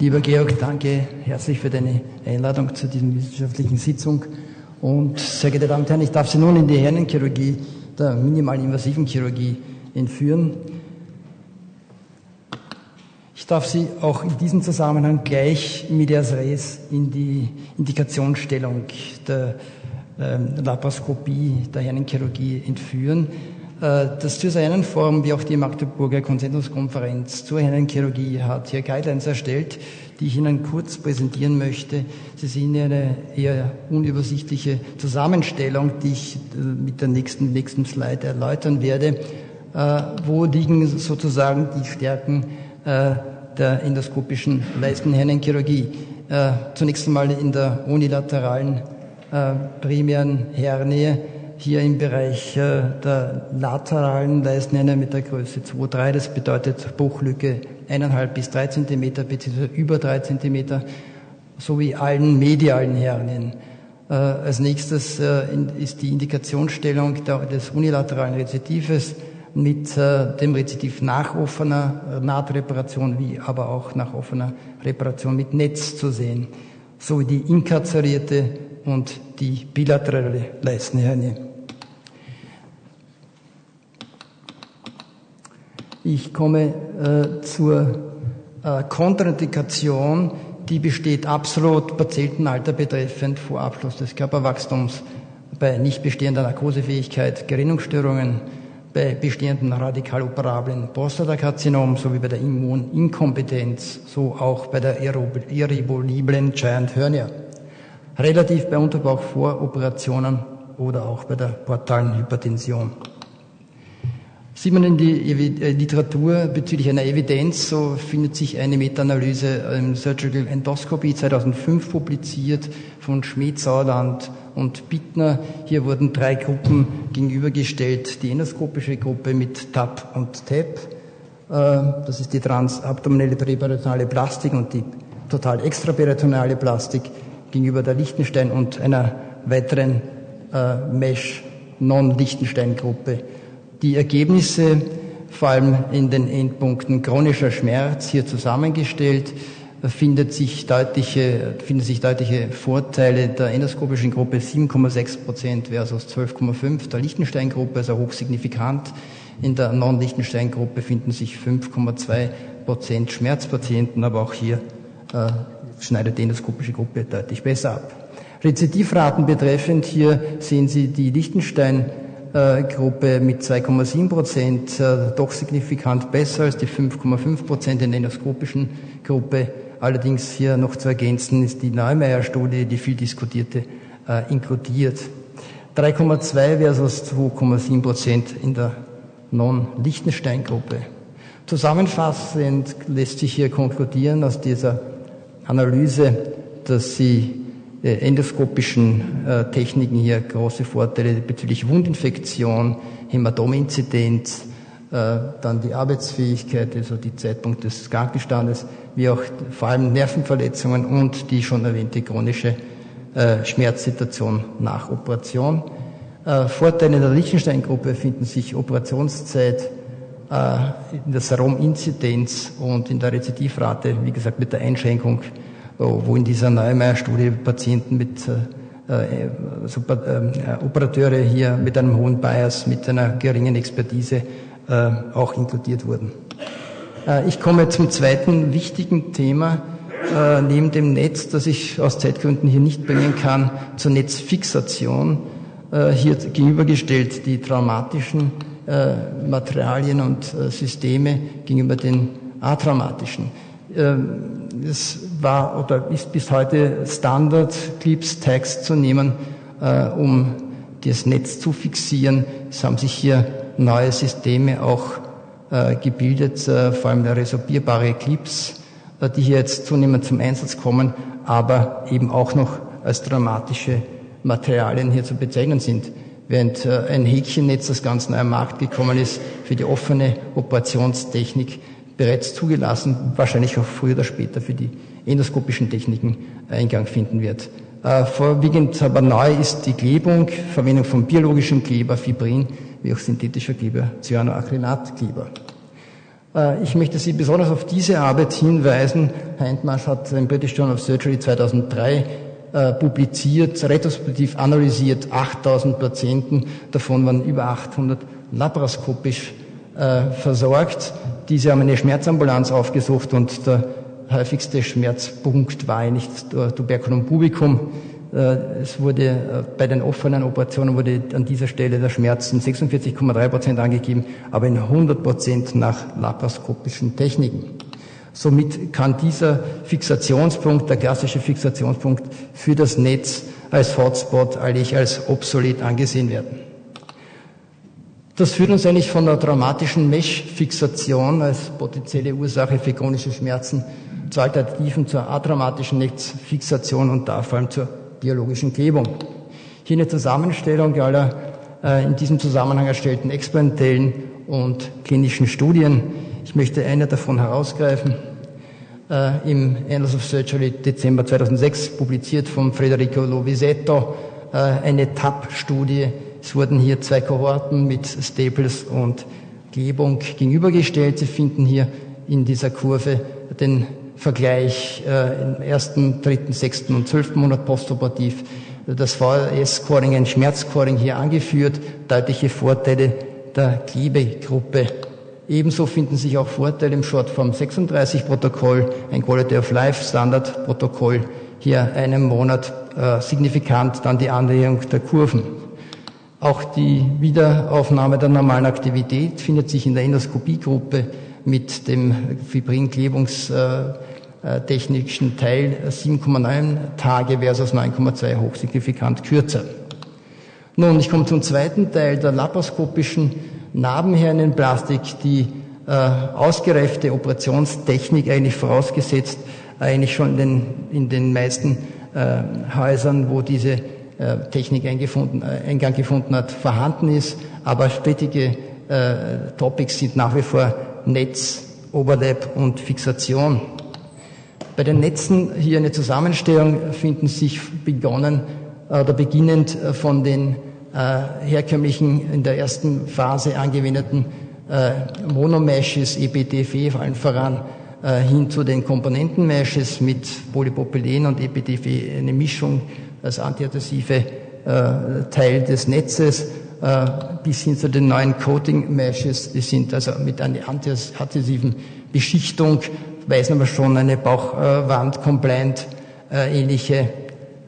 Lieber Georg, danke herzlich für deine Einladung zu dieser wissenschaftlichen Sitzung. Und sehr geehrte Damen und Herren, ich darf Sie nun in die Herrenchirurgie, der minimalen invasiven Chirurgie entführen. Ich darf Sie auch in diesem Zusammenhang gleich medias res in die Indikationsstellung der ähm, Laparoskopie, der Herrenchirurgie entführen. Äh, das Designenforum wie auch die Magdeburger Konsensuskonferenz zur Herrenchirurgie hat hier Guidelines erstellt, die ich Ihnen kurz präsentieren möchte. Sie sehen eine eher unübersichtliche Zusammenstellung, die ich äh, mit der nächsten, nächsten Slide erläutern werde. Äh, wo liegen sozusagen die Stärken der endoskopischen Leistenhirnenchirurgie? Zunächst einmal in der unilateralen primären Hernie hier im Bereich äh, der lateralen Leistnähne mit der Größe 2,3. Das bedeutet Bruchlücke 1,5 bis 3 cm bzw. über 3 cm sowie allen medialen Hernien. Äh, als nächstes äh, ist die Indikationsstellung des unilateralen Rezidives mit dem Rezidiv nach offener Nahtreparation wie aber auch nach offener Reparation mit Netz zu sehen, sowie die inkarzerierte und die bilaterale Leistenhernie. Ich komme äh, zur äh, Kontraindikation, die besteht absolut Patientenalter betreffend vor Abschluss des Körperwachstums, bei nicht bestehender Narkosefähigkeit, Gerinnungsstörungen, bei bestehenden radikal operablen Prostatakarzinom sowie bei der Immuninkompetenz, so auch bei der irrevoliblen Giant Hernia. Relativ bei Unterbauchvoroperationen oder auch bei der portalen Hypertension. Sieht man in die äh, Literatur bezüglich einer Evidenz, so findet sich eine Meta-Analyse im Surgical Endoscopy 2005 publiziert von Schmidt, Sauerland und Bittner. Hier wurden drei Gruppen gegenübergestellt. Die endoskopische Gruppe mit TAP und TAP. Äh, das ist die transabdominelle präperitonale Plastik und die total extraperitonale Plastik gegenüber der Lichtenstein und einer weiteren äh, Mesh Non-Lichtenstein-Gruppe. Die Ergebnisse, vor allem in den Endpunkten chronischer Schmerz, hier zusammengestellt, findet sich deutliche, finden sich deutliche Vorteile der endoskopischen Gruppe 7,6 Prozent versus 12,5 der Lichtenstein-Gruppe, also hochsignifikant. In der Non-Lichtenstein-Gruppe finden sich 5,2 Prozent Schmerzpatienten, aber auch hier äh, schneidet die endoskopische Gruppe deutlich besser ab. Rezidivraten betreffend, hier sehen Sie die Lichtenstein äh, Gruppe mit 2,7 Prozent äh, doch signifikant besser als die 5,5 Prozent in der endoskopischen Gruppe. Allerdings hier noch zu ergänzen ist die Neumeier-Studie, die viel diskutierte, äh, inkludiert. 3,2 versus 2,7 Prozent in der Non-Lichtenstein-Gruppe. Zusammenfassend lässt sich hier konkludieren aus dieser Analyse, dass sie endoskopischen äh, Techniken hier große Vorteile bezüglich Wundinfektion, Hämatominzidenz, äh, dann die Arbeitsfähigkeit, also die Zeitpunkt des Krankenstandes, wie auch vor allem Nervenverletzungen und die schon erwähnte chronische äh, Schmerzsituation nach Operation. Äh, Vorteile in der Liechtenstein-Gruppe finden sich Operationszeit, äh, in der Serum-Inzidenz und in der Rezidivrate, wie gesagt, mit der Einschränkung wo in dieser Neumeier-Studie Patienten mit äh, äh äh, Operateure hier mit einem hohen Bias, mit einer geringen Expertise äh, auch inkludiert wurden. Äh, ich komme zum zweiten wichtigen Thema, äh, neben dem Netz, das ich aus Zeitgründen hier nicht bringen kann, zur Netzfixation. Hier gegenübergestellt die traumatischen Materialien und Systeme gegenüber den atraumatischen. Ähm, es war oder ist bis heute Standard, Clips, Tags zu nehmen, äh, um das Netz zu fixieren. Es haben sich hier neue Systeme auch äh, gebildet, äh, vor allem resorbierbare Clips, die hier jetzt zunehmend zum Einsatz kommen, aber eben auch noch als dramatische Materialien hier zu bezeichnen sind. Während äh, ein Häkchennetz das ganz neu am Markt gekommen ist für die offene Operationstechnik, bereits zugelassen, wahrscheinlich auch früher oder später für die endoskopischen Techniken Eingang finden wird. Äh, vorwiegend aber neu ist die Klebung, Verwendung von biologischem Kleber, Fibrin, wie auch synthetischer Kleber, Cyanoacrylatkleber. Äh, ich möchte Sie besonders auf diese Arbeit hinweisen. Herr Entmarsch hat im British Journal of Surgery 2003 äh, publiziert, retrospektiv analysiert, 8000 Patienten, davon waren über 800 laparoskopisch äh, versorgt. Diese haben eine Schmerzambulanz aufgesucht und der häufigste Schmerzpunkt war eigentlich Tuberculum pubicum. Äh, es wurde äh, bei den offenen Operationen wurde an dieser Stelle der Schmerz in 46,3 Prozent angegeben, aber in 100 Prozent nach laparoskopischen Techniken. Somit kann dieser Fixationspunkt, der klassische Fixationspunkt für das Netz als Hotspot eigentlich als obsolet angesehen werden. Das führt uns eigentlich von der traumatischen Mesh-Fixation als potenzielle Ursache für chronische Schmerzen zu Alternativen zur atraumatischen Netzfixation und da vor allem zur biologischen Klebung. Hier eine Zusammenstellung aller äh, in diesem Zusammenhang erstellten experimentellen und klinischen Studien. Ich möchte eine davon herausgreifen. Äh, Im Annals of Surgery Dezember 2006 publiziert von Federico Lovisetto äh, eine TAP-Studie. Es wurden hier zwei Kohorten mit Staples und Klebung gegenübergestellt. Sie finden hier in dieser Kurve den Vergleich äh, im ersten, dritten, sechsten und zwölften Monat postoperativ. Das VLS-Scoring, ein Schmerzscoring hier angeführt, deutliche Vorteile der Klebegruppe. Ebenso finden sich auch Vorteile im Shortform 36 Protokoll, ein Quality of Life Standard Protokoll, hier einen Monat äh, signifikant dann die Annäherung der Kurven. Auch die Wiederaufnahme der normalen Aktivität findet sich in der Endoskopiegruppe mit dem Fibrinklebungstechnischen Teil 7,9 Tage versus 9,2 hochsignifikant kürzer. Nun, ich komme zum zweiten Teil der laparoskopischen Narbenhernenplastik, die äh, ausgereifte Operationstechnik eigentlich vorausgesetzt, eigentlich schon in den, in den meisten äh, Häusern, wo diese Technik eingefunden, äh, Eingang gefunden hat, vorhanden ist. Aber strittige äh, Topics sind nach wie vor Netz, Overlap und Fixation. Bei den Netzen hier eine Zusammenstellung finden sich begonnen oder beginnend von den äh, herkömmlichen in der ersten Phase angewendeten äh, Monomeshes, EPDF, vor allem voran äh, hin zu den Komponentenmeshes mit Polypropylen und EPDF, eine Mischung als antiadhesive äh, Teil des Netzes äh, bis hin zu den neuen Coating-Meshes, die sind also mit einer antiadhesiven Beschichtung, weisen aber schon eine Bauchwand-compliant äh, ähnliche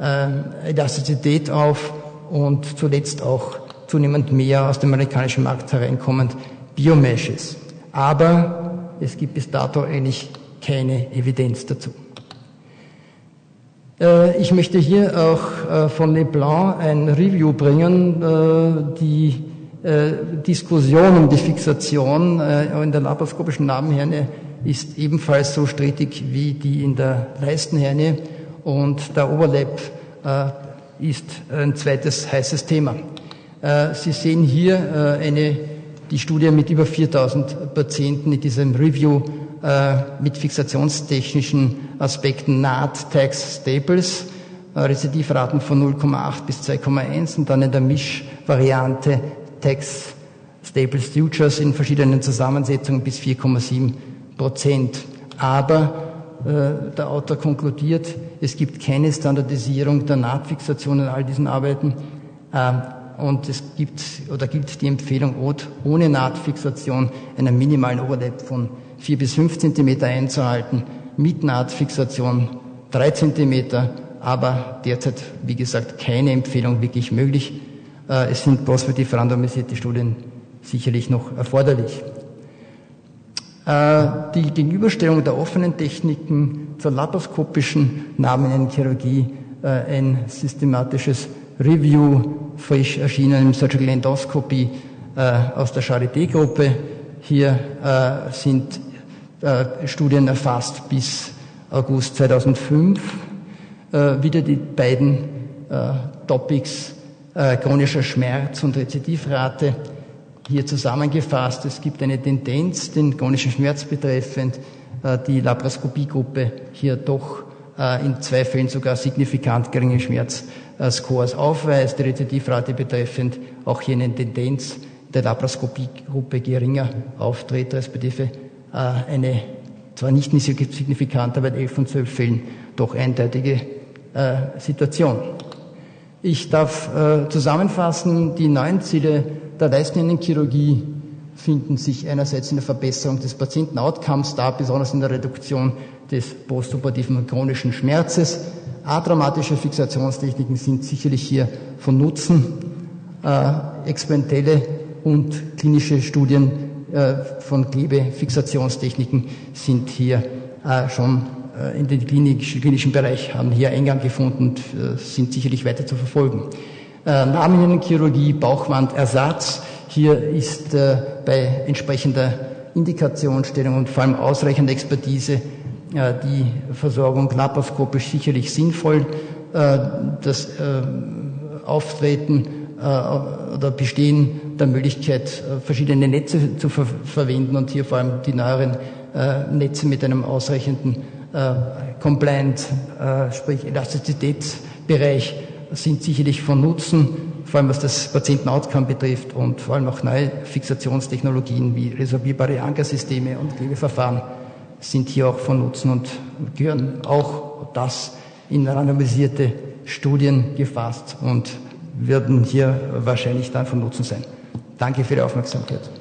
äh, Elastizität auf und zuletzt auch zunehmend mehr aus dem amerikanischen Markt hereinkommend Biomeshes. Aber es gibt bis dato eigentlich keine Evidenz dazu. Äh, ich möchte hier auch äh, von Leblanc ein Review bringen, äh, die Diskussion um die Fixation in der laparoskopischen Narbenherne ist ebenfalls so strittig wie die in der Leistenherne und der Overlap ist ein zweites heißes Thema. Sie sehen hier eine, die Studie mit über 4000 Patienten in diesem Review mit fixationstechnischen Aspekten Naht, Tags, Staples, äh, Rezidivraten von 0,8 bis 2,1 und dann in der Mischvariante Tags, Staples, Futures in verschiedenen Zusammensetzungen bis 4,7 Prozent. Aber äh, der Autor konkludiert, es gibt keine Standardisierung der Nahtfixation in all diesen Arbeiten. Äh, und es gibt oder gibt die Empfehlung, ohne Nahtfixation einen minimalen Overlap von 4 bis 5 Zentimeter einzuhalten mit Nahtfixation drei Zentimeter, aber derzeit, wie gesagt, keine Empfehlung wirklich möglich. Äh, es sind prospektiv randomisierte Studien sicherlich noch erforderlich. Äh, die Gegenüberstellung der offenen Techniken zur laparoskopischen Namenchirurgie, äh, ein systematisches Review, frisch erschienen im Surgical Endoscopy aus der Charité-Gruppe. Hier sind äh, Studien erfasst bis August 2005. Äh, wieder die beiden äh, Topics chronischer Schmerz und Rezidivrate hier zusammengefasst. Es gibt eine Tendenz, den chronischen Schmerz betreffend, die Laparoskopiegruppe hier doch in zwei Fällen sogar signifikant geringe Schmerzscores aufweist. Die Rezidivrate betreffend auch hier eine Tendenz der Laparoskopiegruppe geringer auftritt, respektive eine zwar nicht signifikant, aber in 11 von 12 Fällen doch eindeutige Situation. Ich darf zusammenfassen, die neuen Ziele der Leistenchirurgie finden sich einerseits in der Verbesserung des Patienten-Outcomes da, besonders in der Reduktion des postoperativen chronischen Schmerzes. Atraumatische Fixationstechniken sind sicherlich hier von Nutzen. Äh, experimentelle und klinische Studien äh, von Klebefixationstechniken sind hier äh, schon äh, in den klinischen Bereich, haben hier Eingang gefunden und äh, sind sicherlich weiter zu verfolgen. Äh, Namenchirurgie, Bauchwandersatz, hier ist äh, bei entsprechender Indikationsstellung und vor allem ausreichender Expertise äh, die Versorgung laparoskopisch sicherlich sinnvoll. Äh, das äh, Auftreten äh, oder Bestehen der Möglichkeit, äh, verschiedene Netze zu ver verwenden und hier vor allem die neueren Netze mit einem ausreichenden Compliant, sprich Elastizitätsbereich sind sicherlich von Nutzen vor allem was das Patienten-Outcome betrifft und vor allem auch neue Fixationstechnologien wie resorbierbare Ankersysteme und Klebeverfahren sind hier auch von Nutzen und gehören auch das in randomisierte Studien gefasst und werden hier wahrscheinlich dann von Nutzen sein. Danke für die Aufmerksamkeit.